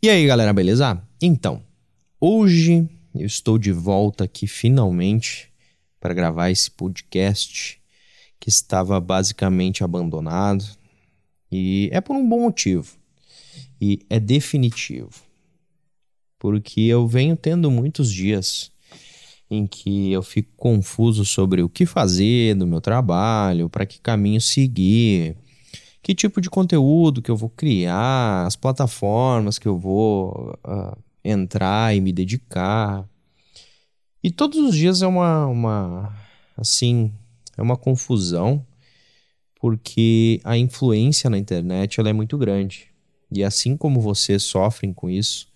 E aí, galera, beleza? Então, hoje eu estou de volta aqui finalmente para gravar esse podcast que estava basicamente abandonado e é por um bom motivo e é definitivo porque eu venho tendo muitos dias em que eu fico confuso sobre o que fazer no meu trabalho, para que caminho seguir que tipo de conteúdo que eu vou criar, as plataformas que eu vou uh, entrar e me dedicar. E todos os dias é uma, uma assim, é uma confusão, porque a influência na internet ela é muito grande. E assim como vocês sofrem com isso,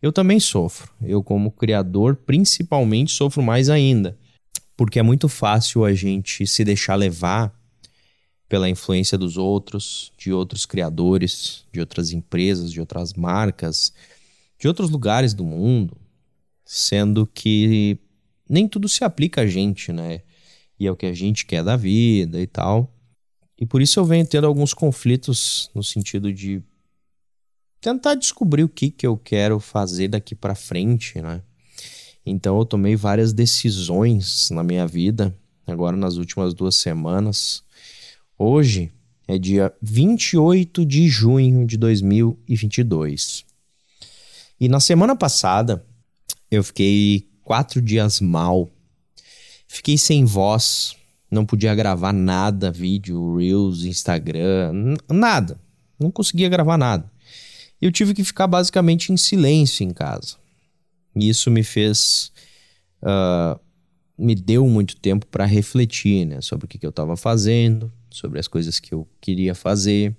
eu também sofro. Eu, como criador, principalmente sofro mais ainda. Porque é muito fácil a gente se deixar levar pela influência dos outros, de outros criadores, de outras empresas, de outras marcas, de outros lugares do mundo, sendo que nem tudo se aplica a gente, né? E é o que a gente quer da vida e tal. E por isso eu venho tendo alguns conflitos no sentido de tentar descobrir o que, que eu quero fazer daqui para frente, né? Então eu tomei várias decisões na minha vida, agora nas últimas duas semanas, Hoje é dia 28 de junho de 2022. E na semana passada eu fiquei quatro dias mal. Fiquei sem voz, não podia gravar nada, vídeo, Reels, Instagram, nada. Não conseguia gravar nada. Eu tive que ficar basicamente em silêncio em casa. E isso me fez. Uh, me deu muito tempo para refletir né, sobre o que, que eu estava fazendo, sobre as coisas que eu queria fazer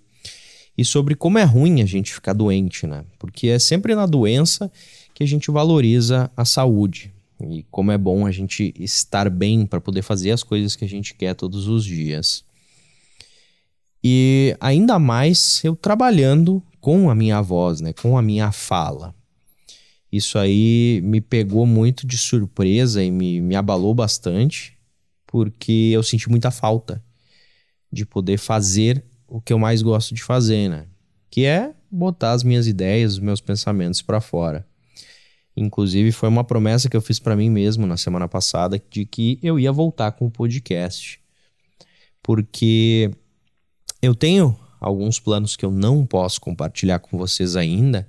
e sobre como é ruim a gente ficar doente, né? Porque é sempre na doença que a gente valoriza a saúde e como é bom a gente estar bem para poder fazer as coisas que a gente quer todos os dias. E ainda mais eu trabalhando com a minha voz, né, com a minha fala. Isso aí me pegou muito de surpresa e me, me abalou bastante, porque eu senti muita falta de poder fazer o que eu mais gosto de fazer, né? Que é botar as minhas ideias, os meus pensamentos para fora. Inclusive, foi uma promessa que eu fiz para mim mesmo na semana passada de que eu ia voltar com o podcast. Porque eu tenho alguns planos que eu não posso compartilhar com vocês ainda,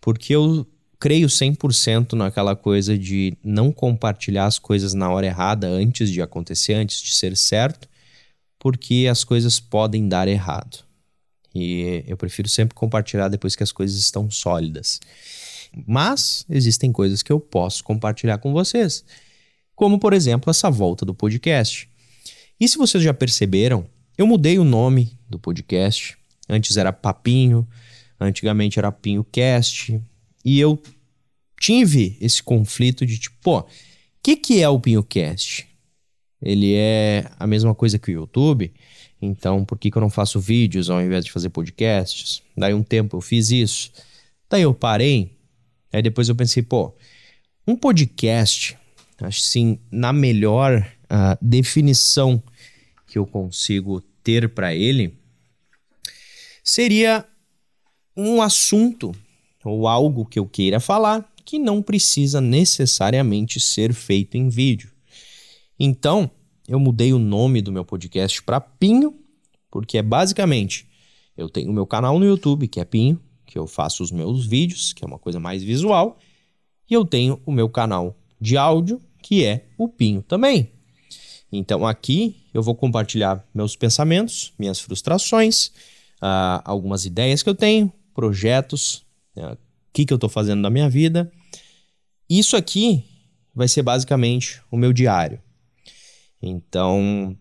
porque eu creio 100% naquela coisa de não compartilhar as coisas na hora errada antes de acontecer, antes de ser certo, porque as coisas podem dar errado. E eu prefiro sempre compartilhar depois que as coisas estão sólidas. Mas existem coisas que eu posso compartilhar com vocês, como por exemplo essa volta do podcast. E se vocês já perceberam, eu mudei o nome do podcast. Antes era Papinho, antigamente era Pinho Cast, e eu tive esse conflito de tipo, pô, o que, que é o PinhoCast? ele é a mesma coisa que o YouTube. Então, por que, que eu não faço vídeos ao invés de fazer podcasts? Daí um tempo eu fiz isso. Daí eu parei. Aí depois eu pensei, pô, um podcast, assim, na melhor uh, definição que eu consigo ter para ele, seria um assunto ou algo que eu queira falar que não precisa necessariamente ser feito em vídeo. Então, eu mudei o nome do meu podcast para Pinho, porque é basicamente eu tenho o meu canal no YouTube, que é Pinho, que eu faço os meus vídeos, que é uma coisa mais visual, e eu tenho o meu canal de áudio, que é o Pinho também. Então aqui eu vou compartilhar meus pensamentos, minhas frustrações, uh, algumas ideias que eu tenho, projetos, né, o que, que eu estou fazendo na minha vida. Isso aqui vai ser basicamente o meu diário. Então,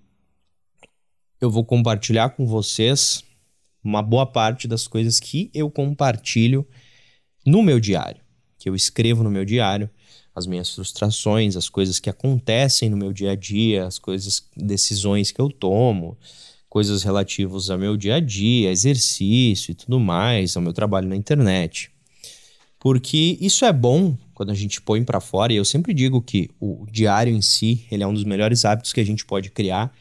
eu vou compartilhar com vocês uma boa parte das coisas que eu compartilho no meu diário, que eu escrevo no meu diário, as minhas frustrações, as coisas que acontecem no meu dia a dia, as coisas, decisões que eu tomo, coisas relativas ao meu dia a dia, exercício e tudo mais, ao meu trabalho na internet. Porque isso é bom quando a gente põe para fora, e eu sempre digo que o diário em si, ele é um dos melhores hábitos que a gente pode criar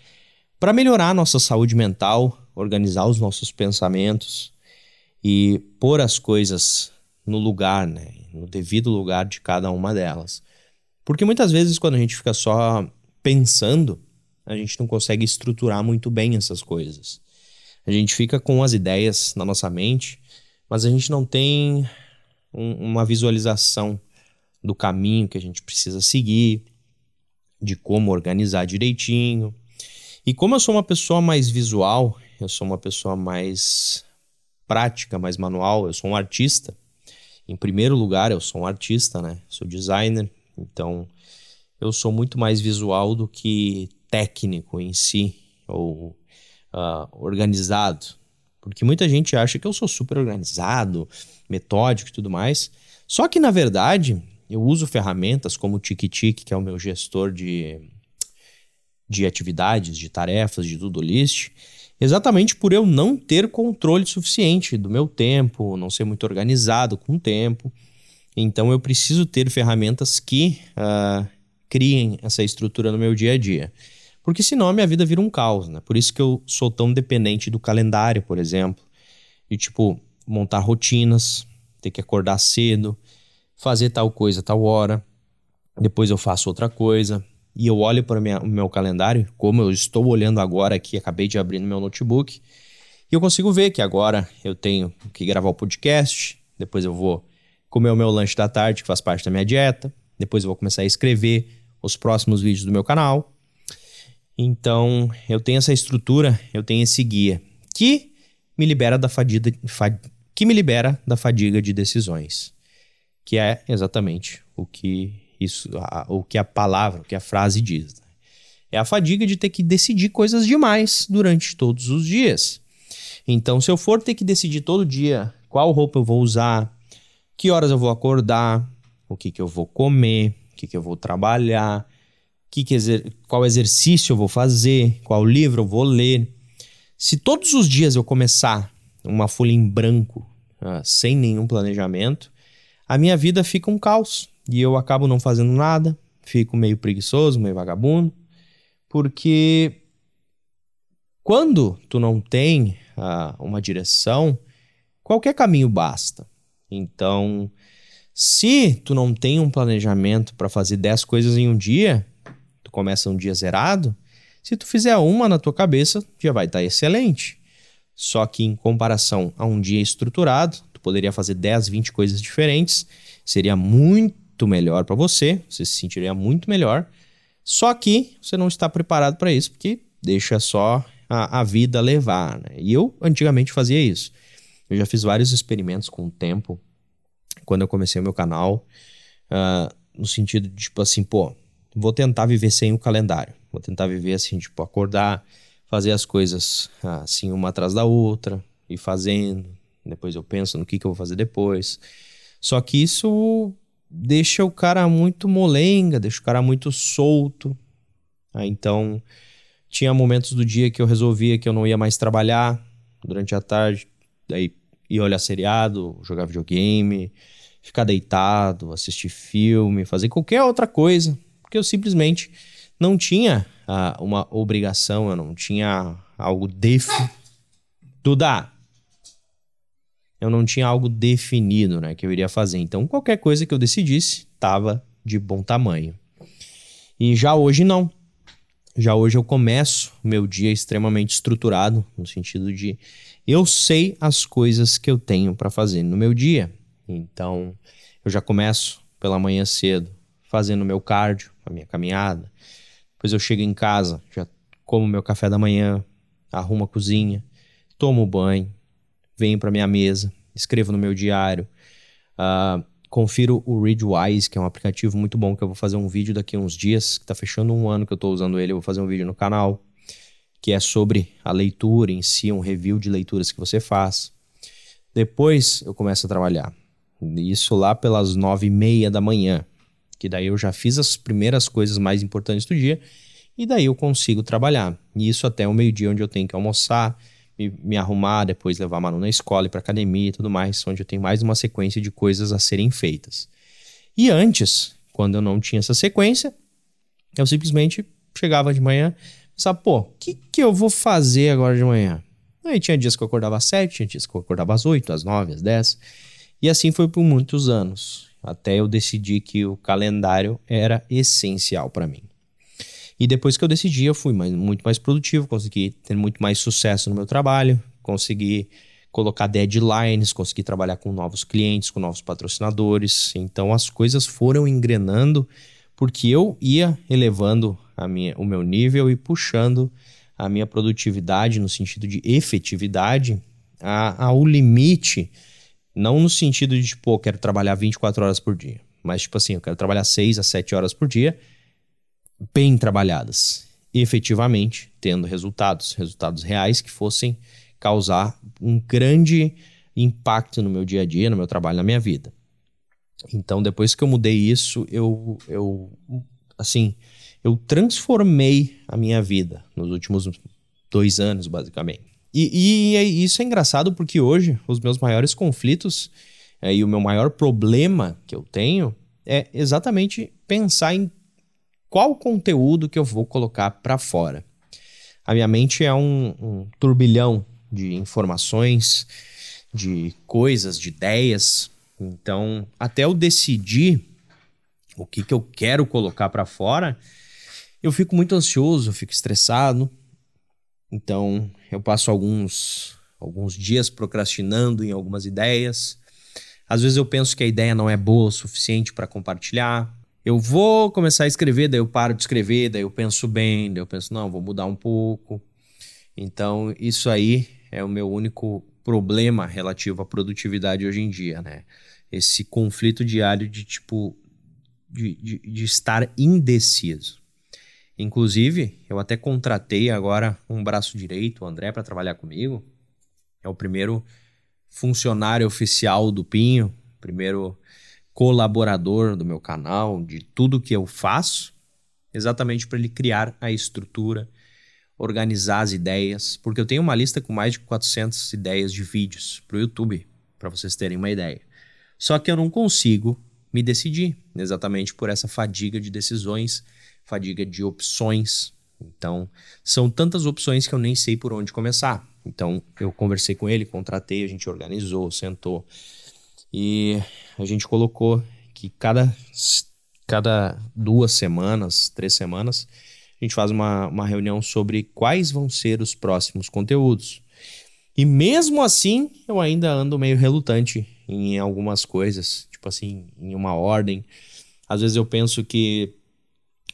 para melhorar a nossa saúde mental, organizar os nossos pensamentos e pôr as coisas no lugar, né? No devido lugar de cada uma delas. Porque muitas vezes, quando a gente fica só pensando, a gente não consegue estruturar muito bem essas coisas. A gente fica com as ideias na nossa mente, mas a gente não tem um, uma visualização do caminho que a gente precisa seguir, de como organizar direitinho. E como eu sou uma pessoa mais visual, eu sou uma pessoa mais prática, mais manual, eu sou um artista. Em primeiro lugar, eu sou um artista, né? Sou designer, então eu sou muito mais visual do que técnico em si, ou uh, organizado. Porque muita gente acha que eu sou super organizado, metódico e tudo mais. Só que, na verdade, eu uso ferramentas como o TikiTik, que é o meu gestor de, de atividades, de tarefas, de to-do list, exatamente por eu não ter controle suficiente do meu tempo, não ser muito organizado com o tempo. Então, eu preciso ter ferramentas que uh, criem essa estrutura no meu dia a dia. Porque senão a minha vida vira um caos, né? Por isso que eu sou tão dependente do calendário, por exemplo. E, tipo, montar rotinas, ter que acordar cedo, fazer tal coisa tal hora, depois eu faço outra coisa. E eu olho para o meu calendário, como eu estou olhando agora aqui, acabei de abrir no meu notebook, e eu consigo ver que agora eu tenho que gravar o podcast, depois eu vou comer o meu lanche da tarde, que faz parte da minha dieta, depois eu vou começar a escrever os próximos vídeos do meu canal, então, eu tenho essa estrutura, eu tenho esse guia que me libera da fadiga, que me libera da fadiga de decisões, que é exatamente o que isso, a, o que a palavra, o que a frase diz. Né? É a fadiga de ter que decidir coisas demais durante todos os dias. Então, se eu for ter que decidir todo dia qual roupa eu vou usar, que horas eu vou acordar, o que, que eu vou comer, o que, que eu vou trabalhar, que que exer qual exercício eu vou fazer, qual livro eu vou ler. Se todos os dias eu começar uma folha em branco, uh, sem nenhum planejamento, a minha vida fica um caos e eu acabo não fazendo nada, fico meio preguiçoso, meio vagabundo, porque quando tu não tem uh, uma direção, qualquer caminho basta. Então, se tu não tem um planejamento para fazer 10 coisas em um dia, tu começa um dia zerado, se tu fizer uma na tua cabeça, já vai estar tá excelente. Só que em comparação a um dia estruturado, tu poderia fazer 10, 20 coisas diferentes, seria muito melhor para você, você se sentiria muito melhor. Só que você não está preparado para isso, porque deixa só a, a vida levar. Né? E eu antigamente fazia isso. Eu já fiz vários experimentos com o tempo, quando eu comecei o meu canal, uh, no sentido de, tipo assim, pô, vou tentar viver sem o calendário. Vou tentar viver assim, tipo, acordar, fazer as coisas assim, uma atrás da outra, e fazendo. Depois eu penso no que, que eu vou fazer depois. Só que isso deixa o cara muito molenga, deixa o cara muito solto. Ah, então, tinha momentos do dia que eu resolvia que eu não ia mais trabalhar durante a tarde, daí ia olhar seriado, jogar videogame, ficar deitado, assistir filme, fazer qualquer outra coisa porque eu simplesmente não tinha uh, uma obrigação, eu não tinha algo definido. Duda! Eu não tinha algo definido, né, que eu iria fazer. Então, qualquer coisa que eu decidisse estava de bom tamanho. E já hoje não. Já hoje eu começo meu dia extremamente estruturado, no sentido de eu sei as coisas que eu tenho para fazer no meu dia. Então, eu já começo pela manhã cedo, fazendo meu cardio, a minha caminhada. Depois eu chego em casa, já como meu café da manhã, arrumo a cozinha, tomo banho, venho para minha mesa, escrevo no meu diário, uh, confiro o Readwise, que é um aplicativo muito bom que eu vou fazer um vídeo daqui a uns dias, que está fechando um ano que eu estou usando ele, eu vou fazer um vídeo no canal, que é sobre a leitura em si, um review de leituras que você faz. Depois eu começo a trabalhar. Isso lá pelas nove e meia da manhã que daí eu já fiz as primeiras coisas mais importantes do dia e daí eu consigo trabalhar. E isso até o meio-dia, onde eu tenho que almoçar, me, me, arrumar, depois levar a Manu na escola, ir para academia e tudo mais, onde eu tenho mais uma sequência de coisas a serem feitas. E antes, quando eu não tinha essa sequência, eu simplesmente chegava de manhã e pensava, pô, o que, que eu vou fazer agora de manhã? Aí tinha dias que eu acordava às sete, tinha dias que eu acordava às oito, às nove, às dez. E assim foi por muitos anos, até eu decidir que o calendário era essencial para mim. E depois que eu decidi, eu fui mais, muito mais produtivo, consegui ter muito mais sucesso no meu trabalho, consegui colocar deadlines, consegui trabalhar com novos clientes, com novos patrocinadores. Então as coisas foram engrenando porque eu ia elevando a minha, o meu nível e puxando a minha produtividade no sentido de efetividade ao limite não no sentido de, tipo, eu quero trabalhar 24 horas por dia. Mas, tipo assim, eu quero trabalhar 6 a 7 horas por dia, bem trabalhadas. Efetivamente, tendo resultados, resultados reais que fossem causar um grande impacto no meu dia a dia, no meu trabalho, na minha vida. Então, depois que eu mudei isso, eu, eu assim, eu transformei a minha vida nos últimos dois anos, basicamente. E, e é, isso é engraçado porque hoje os meus maiores conflitos é, e o meu maior problema que eu tenho é exatamente pensar em qual conteúdo que eu vou colocar para fora. A minha mente é um, um turbilhão de informações, de coisas, de ideias. Então, até eu decidir o que, que eu quero colocar para fora, eu fico muito ansioso, eu fico estressado, então, eu passo alguns, alguns dias procrastinando em algumas ideias. Às vezes eu penso que a ideia não é boa o suficiente para compartilhar. Eu vou começar a escrever, daí eu paro de escrever, daí eu penso bem, daí eu penso, não, vou mudar um pouco. Então, isso aí é o meu único problema relativo à produtividade hoje em dia, né? Esse conflito diário de tipo de, de, de estar indeciso. Inclusive, eu até contratei agora um braço direito, o André, para trabalhar comigo. É o primeiro funcionário oficial do Pinho, primeiro colaborador do meu canal, de tudo que eu faço, exatamente para ele criar a estrutura, organizar as ideias, porque eu tenho uma lista com mais de 400 ideias de vídeos para o YouTube, para vocês terem uma ideia. Só que eu não consigo me decidir, exatamente por essa fadiga de decisões fadiga de opções. Então, são tantas opções que eu nem sei por onde começar. Então, eu conversei com ele, contratei, a gente organizou, sentou e a gente colocou que cada, cada duas semanas, três semanas, a gente faz uma, uma reunião sobre quais vão ser os próximos conteúdos. E mesmo assim, eu ainda ando meio relutante em algumas coisas, tipo assim, em uma ordem. Às vezes eu penso que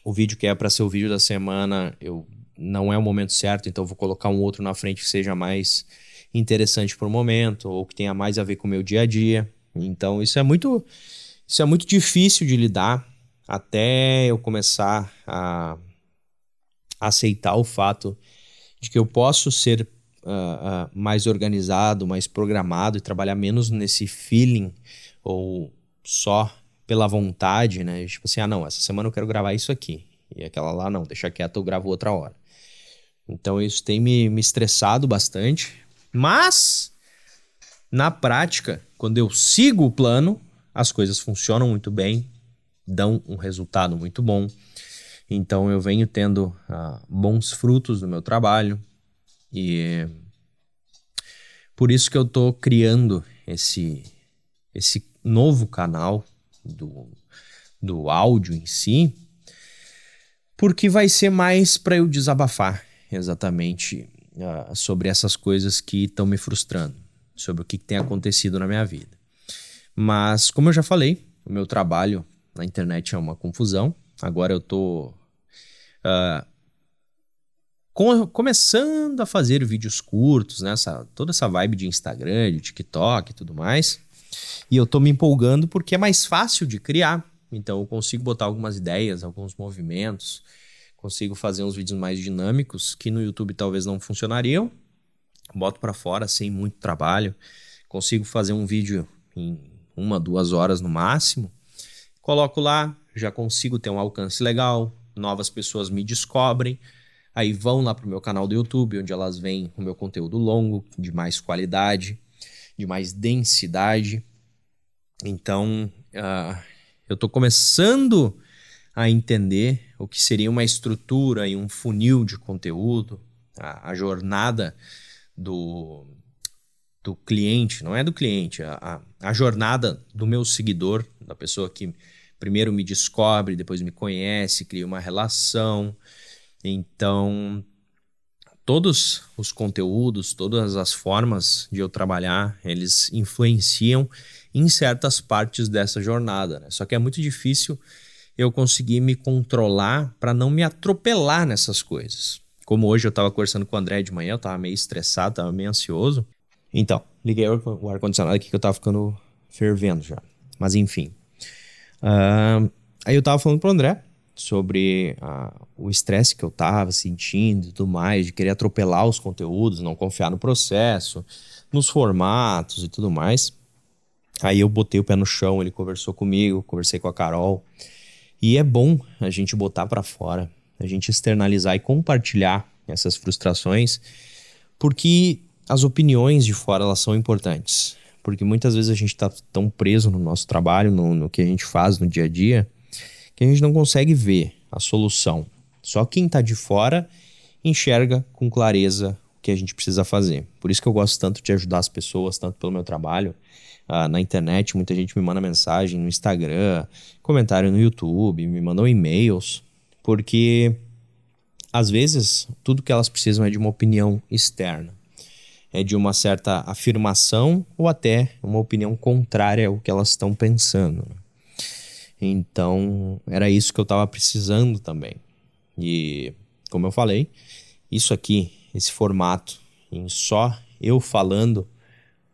o vídeo que é para ser o vídeo da semana, eu não é o momento certo, então vou colocar um outro na frente que seja mais interessante para o momento ou que tenha mais a ver com o meu dia a dia. Então isso é muito isso é muito difícil de lidar até eu começar a aceitar o fato de que eu posso ser uh, uh, mais organizado, mais programado e trabalhar menos nesse feeling ou só pela vontade, né? Tipo assim, ah, não, essa semana eu quero gravar isso aqui. E aquela lá, não, deixa quieto, eu gravo outra hora. Então isso tem me, me estressado bastante. Mas, na prática, quando eu sigo o plano, as coisas funcionam muito bem, dão um resultado muito bom. Então eu venho tendo uh, bons frutos no meu trabalho e por isso que eu estou criando esse esse novo canal do, do áudio em si, porque vai ser mais para eu desabafar exatamente uh, sobre essas coisas que estão me frustrando, sobre o que, que tem acontecido na minha vida. Mas, como eu já falei, o meu trabalho na internet é uma confusão. Agora eu tô uh, com, começando a fazer vídeos curtos, né? Essa, toda essa vibe de Instagram, de TikTok e tudo mais. E eu tô me empolgando porque é mais fácil de criar. Então eu consigo botar algumas ideias, alguns movimentos, consigo fazer uns vídeos mais dinâmicos que no YouTube talvez não funcionariam. Boto para fora sem muito trabalho. Consigo fazer um vídeo em uma, duas horas no máximo. Coloco lá, já consigo ter um alcance legal, novas pessoas me descobrem, aí vão lá pro meu canal do YouTube, onde elas veem o meu conteúdo longo, de mais qualidade, de mais densidade. Então, uh, eu estou começando a entender o que seria uma estrutura e um funil de conteúdo, a, a jornada do, do cliente, não é do cliente, a, a, a jornada do meu seguidor, da pessoa que primeiro me descobre, depois me conhece, cria uma relação. Então, todos os conteúdos, todas as formas de eu trabalhar, eles influenciam em certas partes dessa jornada. Né? Só que é muito difícil eu conseguir me controlar para não me atropelar nessas coisas. Como hoje eu estava conversando com o André de manhã, eu estava meio estressado, estava meio ansioso. Então, liguei o ar-condicionado aqui que eu estava ficando fervendo já. Mas enfim. Uh, aí eu estava falando pro André sobre uh, o estresse que eu estava sentindo e tudo mais, de querer atropelar os conteúdos, não confiar no processo, nos formatos e tudo mais. Aí eu botei o pé no chão, ele conversou comigo, conversei com a Carol. E é bom a gente botar para fora, a gente externalizar e compartilhar essas frustrações, porque as opiniões de fora elas são importantes. Porque muitas vezes a gente está tão preso no nosso trabalho, no, no que a gente faz no dia a dia, que a gente não consegue ver a solução. Só quem está de fora enxerga com clareza o que a gente precisa fazer. Por isso que eu gosto tanto de ajudar as pessoas, tanto pelo meu trabalho, uh, na internet, muita gente me manda mensagem no Instagram, comentário no YouTube, me mandam e-mails, porque às vezes tudo que elas precisam é de uma opinião externa, é de uma certa afirmação ou até uma opinião contrária ao que elas estão pensando. Então, era isso que eu estava precisando também. E, como eu falei, isso aqui, esse formato, em só eu falando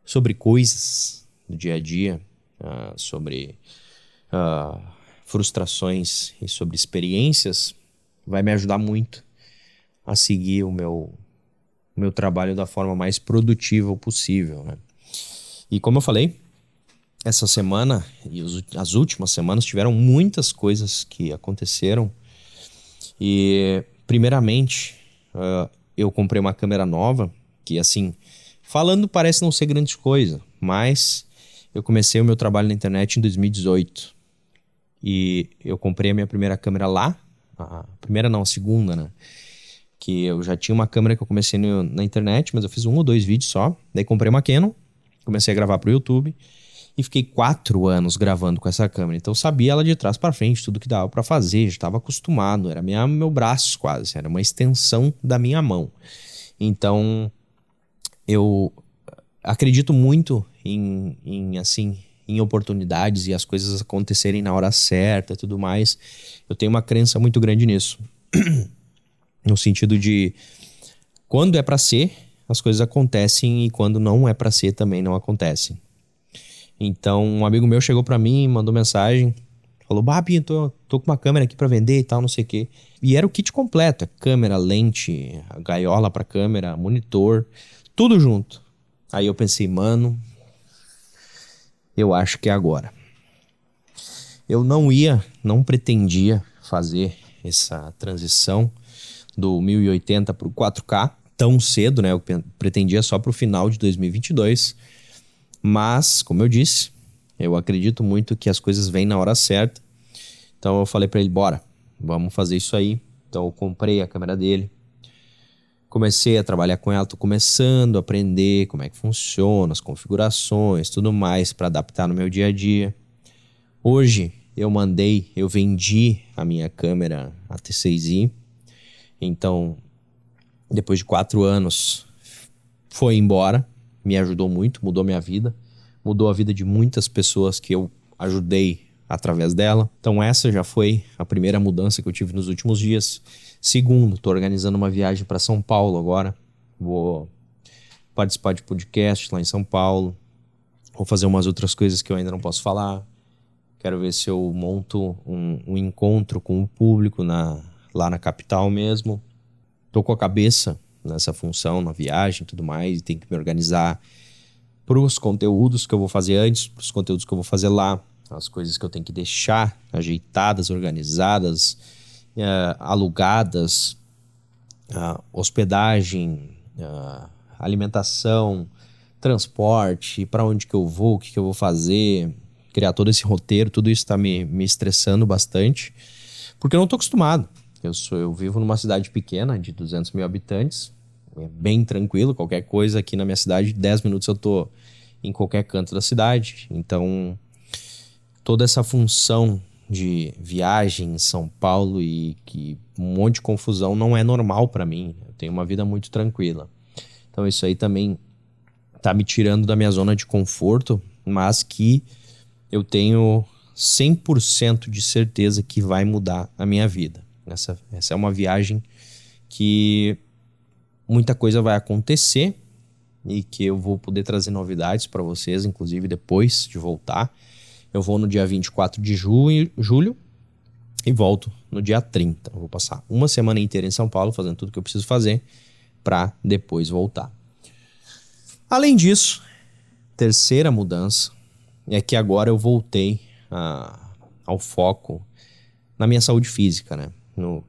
sobre coisas do dia a dia, uh, sobre uh, frustrações e sobre experiências, vai me ajudar muito a seguir o meu, o meu trabalho da forma mais produtiva possível. Né? E como eu falei, essa semana e os, as últimas semanas tiveram muitas coisas que aconteceram. E, primeiramente, uh, eu comprei uma câmera nova, que, assim, falando parece não ser grande coisa, mas eu comecei o meu trabalho na internet em 2018. E eu comprei a minha primeira câmera lá. A primeira não, a segunda, né? Que eu já tinha uma câmera que eu comecei no, na internet, mas eu fiz um ou dois vídeos só. Daí comprei uma Canon, comecei a gravar pro YouTube. E fiquei quatro anos gravando com essa câmera. Então eu sabia ela de trás para frente, tudo que dava para fazer, já estava acostumado. Era minha, meu braço quase, era uma extensão da minha mão. Então eu acredito muito em, em assim em oportunidades e as coisas acontecerem na hora certa e tudo mais. Eu tenho uma crença muito grande nisso. no sentido de quando é para ser, as coisas acontecem e quando não é para ser também não acontecem. Então, um amigo meu chegou para mim, mandou mensagem, falou: "Babi, tô, tô com uma câmera aqui para vender e tal, não sei o quê". E era o kit completo, câmera, lente, gaiola para câmera, monitor, tudo junto. Aí eu pensei, mano, eu acho que é agora. Eu não ia, não pretendia fazer essa transição do 1080 para o 4K tão cedo, né? Eu pretendia só para o final de 2022. Mas, como eu disse, eu acredito muito que as coisas vêm na hora certa. Então eu falei para ele, bora, vamos fazer isso aí. Então eu comprei a câmera dele, comecei a trabalhar com ela, tô começando a aprender como é que funciona, as configurações, tudo mais para adaptar no meu dia a dia. Hoje eu mandei, eu vendi a minha câmera a T6i, então depois de quatro anos foi embora, me ajudou muito, mudou minha vida, mudou a vida de muitas pessoas que eu ajudei através dela. Então essa já foi a primeira mudança que eu tive nos últimos dias. Segundo, estou organizando uma viagem para São Paulo agora. Vou participar de podcast lá em São Paulo. Vou fazer umas outras coisas que eu ainda não posso falar. Quero ver se eu monto um, um encontro com o público na, lá na capital mesmo. Tô com a cabeça nessa função, na viagem e tudo mais, e tenho que me organizar para os conteúdos que eu vou fazer antes, para os conteúdos que eu vou fazer lá, as coisas que eu tenho que deixar ajeitadas, organizadas, uh, alugadas, uh, hospedagem, uh, alimentação, transporte, para onde que eu vou, o que, que eu vou fazer, criar todo esse roteiro, tudo isso está me, me estressando bastante, porque eu não estou acostumado. Eu, sou, eu vivo numa cidade pequena, de 200 mil habitantes, é bem tranquilo, qualquer coisa aqui na minha cidade, 10 minutos eu tô em qualquer canto da cidade. Então, toda essa função de viagem em São Paulo e que um monte de confusão não é normal para mim. Eu tenho uma vida muito tranquila. Então, isso aí também tá me tirando da minha zona de conforto, mas que eu tenho 100% de certeza que vai mudar a minha vida. Essa, essa é uma viagem que muita coisa vai acontecer e que eu vou poder trazer novidades para vocês, inclusive depois de voltar. Eu vou no dia 24 de julho, e volto no dia 30. Eu vou passar uma semana inteira em São Paulo fazendo tudo que eu preciso fazer para depois voltar. Além disso, terceira mudança é que agora eu voltei a, ao foco na minha saúde física, né?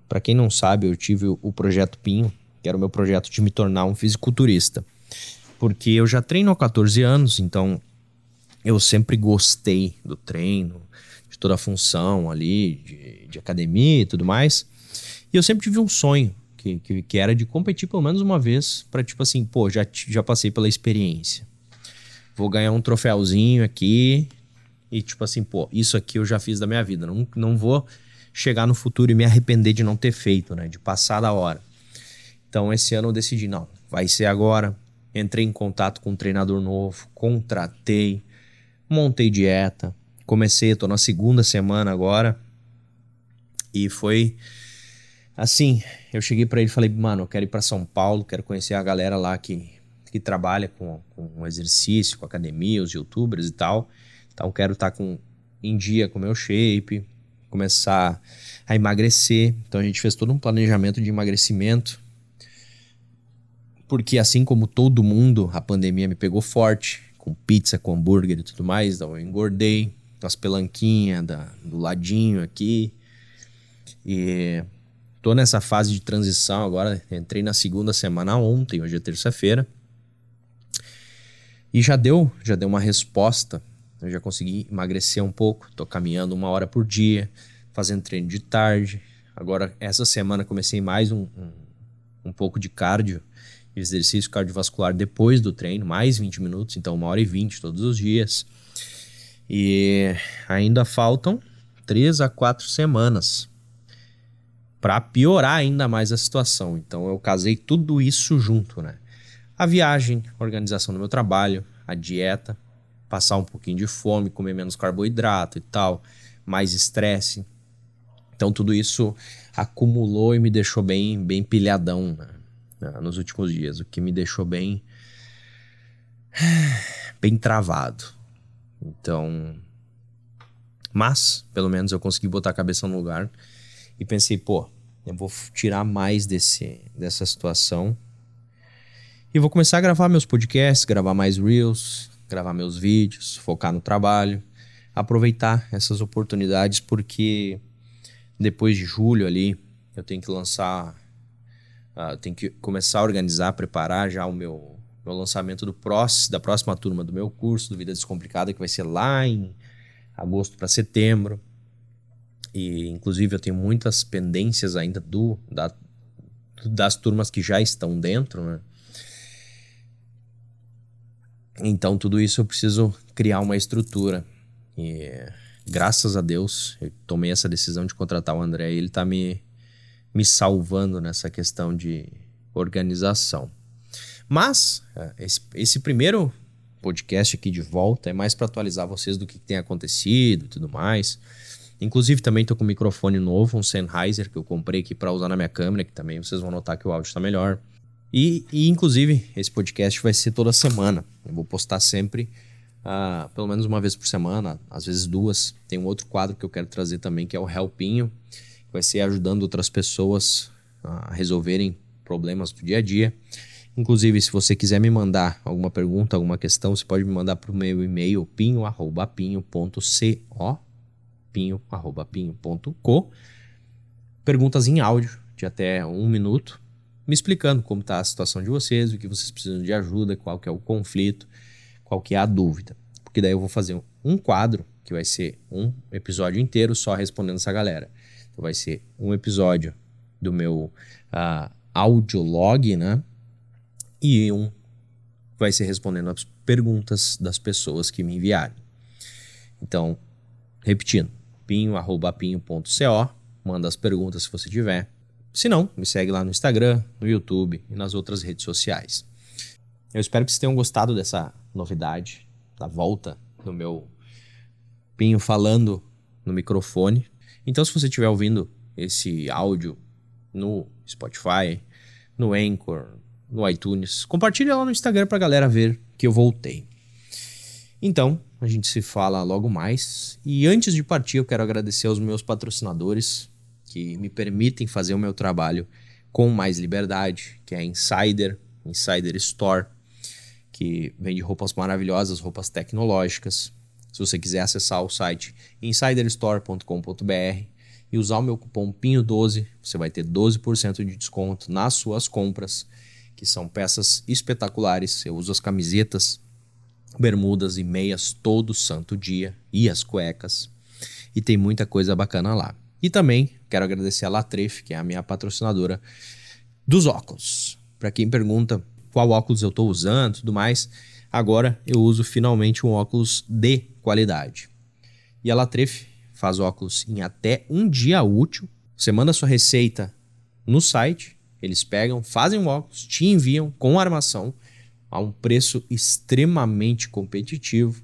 Para quem não sabe, eu tive o, projeto Pinho, que era o meu projeto de me tornar um fisiculturista. Porque eu já treino há 14 anos, então eu sempre gostei do treino, de toda a função ali, de, de academia e tudo mais. E eu sempre tive um sonho, que, que, que era de competir pelo menos uma vez, para tipo assim, pô, já, já passei pela experiência. Vou ganhar um troféuzinho aqui, e tipo assim, pô, isso aqui eu já fiz da minha vida. Não, não vou chegar no futuro e me arrepender de não ter feito, né? De passar da hora. Então esse ano eu decidi, não, vai ser agora. Entrei em contato com um treinador novo, contratei, montei dieta, comecei, tô na segunda semana agora. E foi assim, eu cheguei para ele e falei, mano, eu quero ir para São Paulo, quero conhecer a galera lá que, que trabalha com, com exercício, com academia, os youtubers e tal. Então quero estar tá com em dia com o meu shape, começar a emagrecer. Então a gente fez todo um planejamento de emagrecimento. Porque assim como todo mundo, a pandemia me pegou forte, com pizza, com hambúrguer e tudo mais, então eu engordei, as pelanquinhas da, do ladinho aqui. E tô nessa fase de transição agora, entrei na segunda semana ontem, hoje é terça-feira. E já deu, já deu uma resposta eu já consegui emagrecer um pouco, tô caminhando uma hora por dia, fazendo treino de tarde. Agora, essa semana comecei mais um, um, um pouco de cardio, exercício cardiovascular depois do treino, mais 20 minutos, então uma hora e 20 todos os dias. E ainda faltam três a quatro semanas para piorar ainda mais a situação. Então eu casei tudo isso junto, né? A viagem, a organização do meu trabalho, a dieta, passar um pouquinho de fome, comer menos carboidrato e tal, mais estresse. Então tudo isso acumulou e me deixou bem, bem pilhadão né, nos últimos dias, o que me deixou bem, bem travado. Então, mas pelo menos eu consegui botar a cabeça no lugar e pensei, pô, eu vou tirar mais desse, dessa situação e vou começar a gravar meus podcasts, gravar mais reels, gravar meus vídeos, focar no trabalho, aproveitar essas oportunidades porque depois de julho ali eu tenho que lançar, uh, tenho que começar a organizar, preparar já o meu, meu lançamento do próximo, da próxima turma do meu curso do Vida Descomplicada que vai ser lá em agosto para setembro. E inclusive eu tenho muitas pendências ainda do da, das turmas que já estão dentro, né? Então, tudo isso eu preciso criar uma estrutura. E graças a Deus, eu tomei essa decisão de contratar o André e ele está me, me salvando nessa questão de organização. Mas, é, esse, esse primeiro podcast aqui de volta é mais para atualizar vocês do que tem acontecido e tudo mais. Inclusive, também estou com um microfone novo, um Sennheiser, que eu comprei aqui para usar na minha câmera, que também vocês vão notar que o áudio está melhor. E, e, inclusive, esse podcast vai ser toda semana. Eu vou postar sempre, uh, pelo menos uma vez por semana, às vezes duas. Tem um outro quadro que eu quero trazer também, que é o Helpinho, que vai ser ajudando outras pessoas a resolverem problemas do dia a dia. Inclusive, se você quiser me mandar alguma pergunta, alguma questão, você pode me mandar para o meu e-mail pinho.pinho.co pinho.pinho.co Perguntas em áudio de até um minuto me explicando como está a situação de vocês, o que vocês precisam de ajuda, qual que é o conflito, qual que é a dúvida. Porque daí eu vou fazer um quadro, que vai ser um episódio inteiro só respondendo essa galera. Então vai ser um episódio do meu uh, audiolog, né? e um vai ser respondendo as perguntas das pessoas que me enviarem. Então, repetindo, pinho.pinho.co, manda as perguntas se você tiver. Se não, me segue lá no Instagram, no YouTube e nas outras redes sociais. Eu espero que vocês tenham gostado dessa novidade, da volta do meu Pinho falando no microfone. Então, se você estiver ouvindo esse áudio no Spotify, no Anchor, no iTunes, compartilhe lá no Instagram para a galera ver que eu voltei. Então, a gente se fala logo mais. E antes de partir, eu quero agradecer aos meus patrocinadores que me permitem fazer o meu trabalho com mais liberdade, que é Insider, Insider Store, que vende roupas maravilhosas, roupas tecnológicas. Se você quiser acessar o site insiderstore.com.br e usar o meu cupom PINHO12, você vai ter 12% de desconto nas suas compras, que são peças espetaculares. Eu uso as camisetas bermudas e meias todo santo dia e as cuecas. E tem muita coisa bacana lá. E também quero agradecer a Latref, que é a minha patrocinadora dos óculos. Para quem pergunta qual óculos eu estou usando, tudo mais, agora eu uso finalmente um óculos de qualidade. E a Latref faz óculos em até um dia útil. Você manda sua receita no site, eles pegam, fazem o óculos, te enviam com armação a um preço extremamente competitivo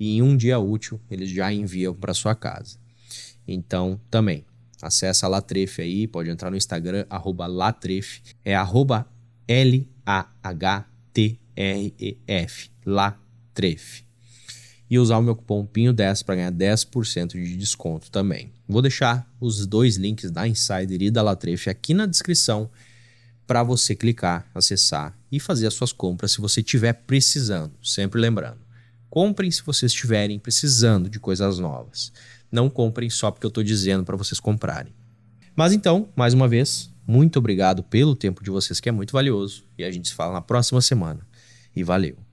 e em um dia útil eles já enviam para sua casa. Então, também, acessa a Latrefe aí, pode entrar no Instagram, arroba Latrefe, é arroba L-A-H-T-R-E-F, Latrefe. E usar o meu cupom PINHO10 para ganhar 10% de desconto também. Vou deixar os dois links da Insider e da Latrefe aqui na descrição para você clicar, acessar e fazer as suas compras se você estiver precisando. Sempre lembrando, comprem se vocês estiverem precisando de coisas novas. Não comprem só porque eu estou dizendo para vocês comprarem. Mas então, mais uma vez, muito obrigado pelo tempo de vocês que é muito valioso e a gente se fala na próxima semana. E valeu!